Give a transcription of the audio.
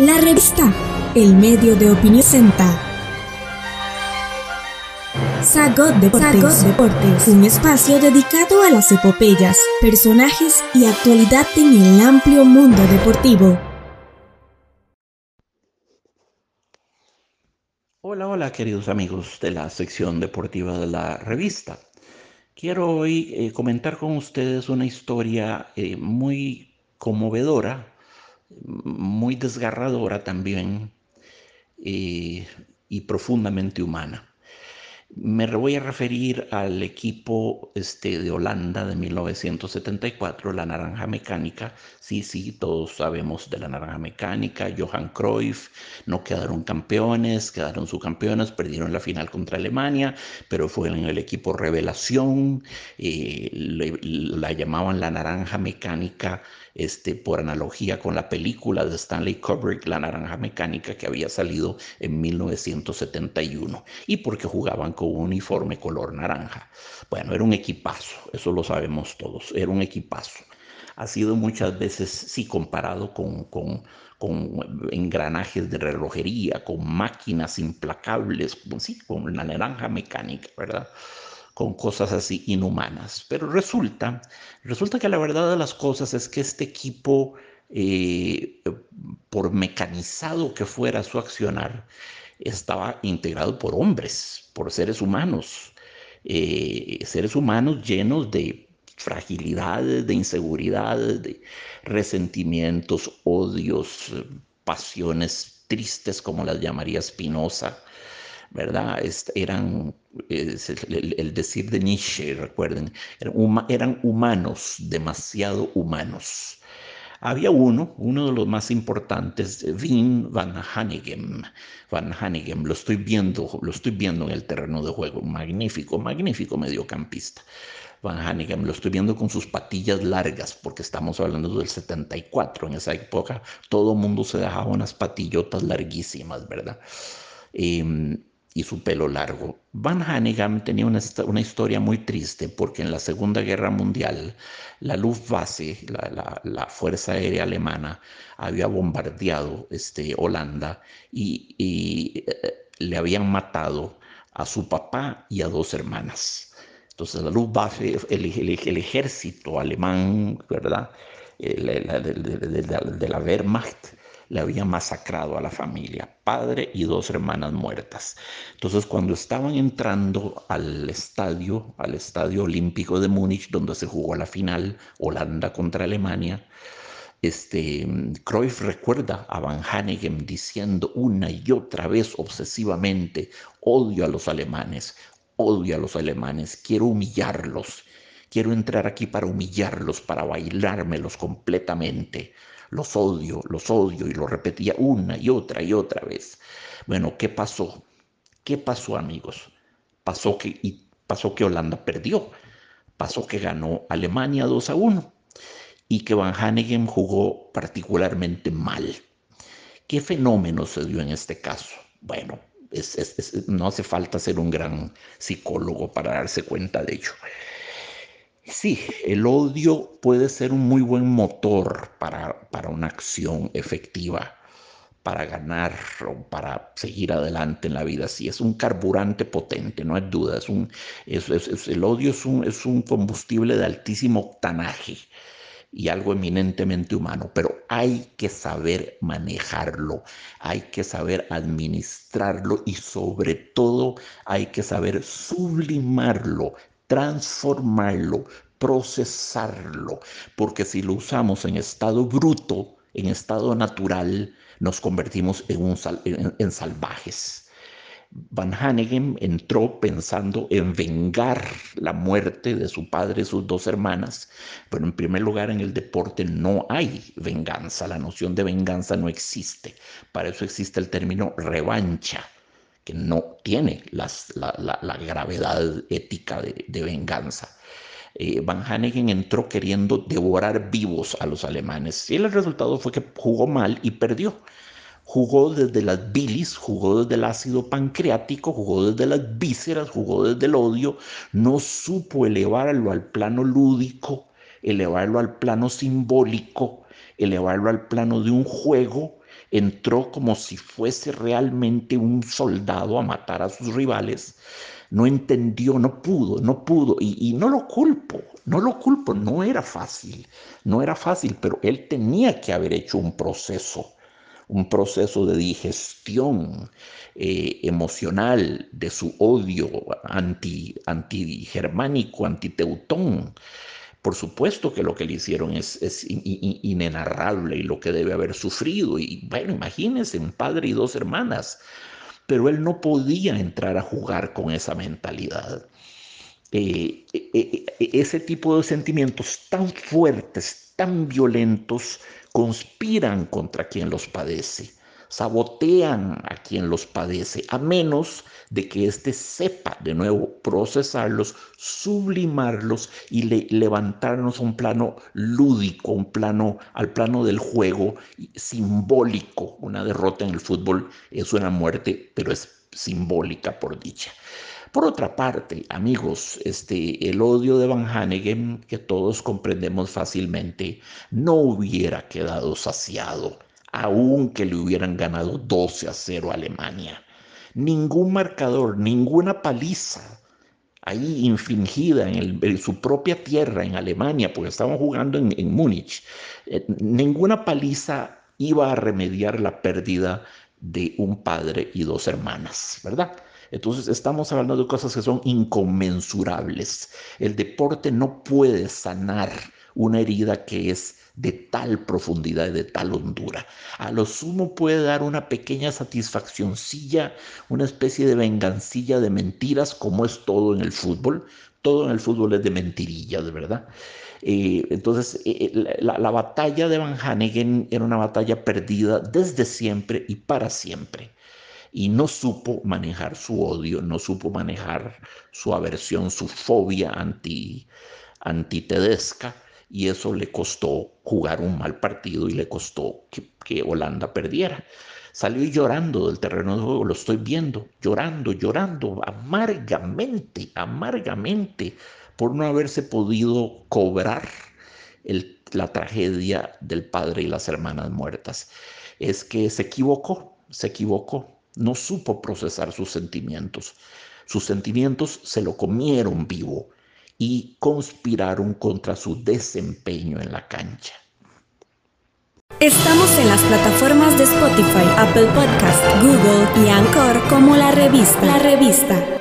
La revista El Medio de Opinión Senta. Sagot Deportes, Deportes, un espacio dedicado a las epopeyas, personajes y actualidad en el amplio mundo deportivo. Hola, hola queridos amigos de la sección deportiva de la revista. Quiero hoy eh, comentar con ustedes una historia eh, muy conmovedora, muy desgarradora también eh, y profundamente humana. Me voy a referir al equipo este, de Holanda de 1974, la Naranja Mecánica. Sí, sí, todos sabemos de la Naranja Mecánica. Johan Cruyff, no quedaron campeones, quedaron subcampeones, perdieron la final contra Alemania, pero fue en el equipo Revelación. Eh, la llamaban la Naranja Mecánica este, por analogía con la película de Stanley Kubrick, La Naranja Mecánica, que había salido en 1971, y porque jugaban con un uniforme color naranja. Bueno, era un equipazo, eso lo sabemos todos, era un equipazo. Ha sido muchas veces, sí, comparado con, con, con engranajes de relojería, con máquinas implacables, sí, con la naranja mecánica, ¿verdad? con cosas así inhumanas. Pero resulta, resulta que la verdad de las cosas es que este equipo, eh, por mecanizado que fuera su accionar, estaba integrado por hombres, por seres humanos, eh, seres humanos llenos de fragilidades, de inseguridades, de resentimientos, odios, pasiones tristes, como las llamaría Spinoza, ¿verdad? eran, el, decir de Nietzsche, recuerden, eran, humanos, demasiado humanos. Había uno, uno de los más importantes, Wien van Hanegem. Van Hanegem, lo estoy viendo, lo estoy viendo en el terreno de juego, magnífico, magnífico mediocampista. Van Hanegem, lo estoy viendo con sus patillas largas, porque estamos hablando del 74. En esa época todo mundo se dejaba unas patillotas larguísimas, ¿verdad? Em, y su pelo largo. Van Hanegam tenía una, una, historia muy triste porque en la Segunda Guerra Mundial la Luftwaffe, la, la, Fuerza Aérea Alemana, había bombardeado este, Holanda y, y eh, le habían matado a su papá y a dos hermanas. Entonces la Luftwaffe, el, el, ejército alemán, ¿verdad? de la Wehrmacht, le había masacrado a la familia, padre y dos hermanas muertas. Entonces, cuando estaban entrando al estadio, al estadio olímpico de Múnich, donde se jugó la final Holanda contra Alemania, este, Cruyff recuerda a Van Hanegem diciendo una y otra vez obsesivamente, odio a los alemanes, odio a los alemanes, quiero humillarlos, quiero entrar aquí para humillarlos, para bailármelos completamente los odio, los odio, y lo repetía una y otra y otra vez. Bueno, ¿qué pasó? ¿Qué pasó, amigos? Pasó que, y pasó que Holanda perdió, pasó que ganó Alemania 2 a 1 y que Van Hanegem jugó particularmente mal. ¿Qué fenómeno se dio en este caso? Bueno, no hace falta ser un gran psicólogo para darse cuenta de ello. Sí, el odio puede ser un muy buen motor para, para una acción efectiva, para ganar o para seguir adelante en la vida. Sí, es un carburante potente, no hay duda. Es un, el odio es un, es un combustible de altísimo octanaje y algo eminentemente humano, pero hay que saber manejarlo, hay que saber administrarlo y sobre todo hay que saber sublimarlo, transformarlo, procesarlo, porque si lo usamos en estado bruto, en estado natural, nos convertimos en, salvajes. Van Hanegem entró pensando en vengar la muerte de su padre y sus dos hermanas, pero en primer lugar en el deporte no hay venganza, la noción de venganza no existe, para eso existe el término revancha que no tiene las, la, la, gravedad ética de, de venganza. Eh, Van Hanegen entró queriendo devorar vivos a los alemanes y el resultado fue que jugó mal y perdió. Jugó desde las bilis, jugó desde el ácido pancreático, jugó desde las vísceras, jugó desde el odio, no supo elevarlo al plano lúdico, elevarlo al plano simbólico, elevarlo al plano de un juego entró como si fuese realmente un soldado a matar a sus rivales, no entendió, no pudo, no pudo, y, no lo culpo, no lo culpo, no era fácil, no era fácil, pero él tenía que haber hecho un proceso, un proceso de digestión eh, emocional de su odio anti, anti-germánico, anti-teutón. Por supuesto que lo que le hicieron es, inenarrable y lo que debe haber sufrido. Y bueno, imagínense, un padre y dos hermanas pero él no podía entrar a jugar con esa mentalidad. Eh, eh, eh, ese tipo de sentimientos tan fuertes, tan violentos, conspiran contra quien los padece sabotean a quien los padece, a menos de que éste sepa de nuevo procesarlos, sublimarlos y levantarnos a un plano lúdico, un plano al plano del juego simbólico. Una derrota en el fútbol es una muerte, pero es simbólica por dicha. Por otra parte, amigos, este, el odio de Van Hanegem, que todos comprendemos fácilmente, no hubiera quedado saciado aunque le hubieran ganado 12 a 0 a Alemania. Ningún marcador, ninguna paliza ahí infringida en, su propia tierra, en Alemania, porque estaban jugando en, Múnich, eh, ninguna paliza iba a remediar la pérdida de un padre y dos hermanas, ¿verdad? Entonces estamos hablando de cosas que son inconmensurables. El deporte no puede sanar una herida que es de tal profundidad y de tal hondura. A lo sumo puede dar una pequeña satisfaccióncilla, una especie de vengancilla de mentiras, como es todo en el fútbol. Todo en el fútbol es de mentirillas, verdad. Eh, entonces, eh, eh, la, la, batalla de Van Hanegen era una batalla perdida desde siempre y para siempre. Y no supo manejar su odio, no supo manejar su aversión, su fobia anti, antitedesca y eso le costó jugar un mal partido y le costó que, Holanda perdiera. Salió llorando del terreno de juego, lo estoy viendo, llorando, llorando, amargamente, amargamente, por no haberse podido cobrar la tragedia del padre y las hermanas muertas. Es que se equivocó, se equivocó, no supo procesar sus sentimientos. Sus sentimientos se lo comieron vivo y conspiraron contra su desempeño en la cancha. Estamos en las plataformas de Spotify, Apple Podcast, Google y Anchor como la revista. La revista.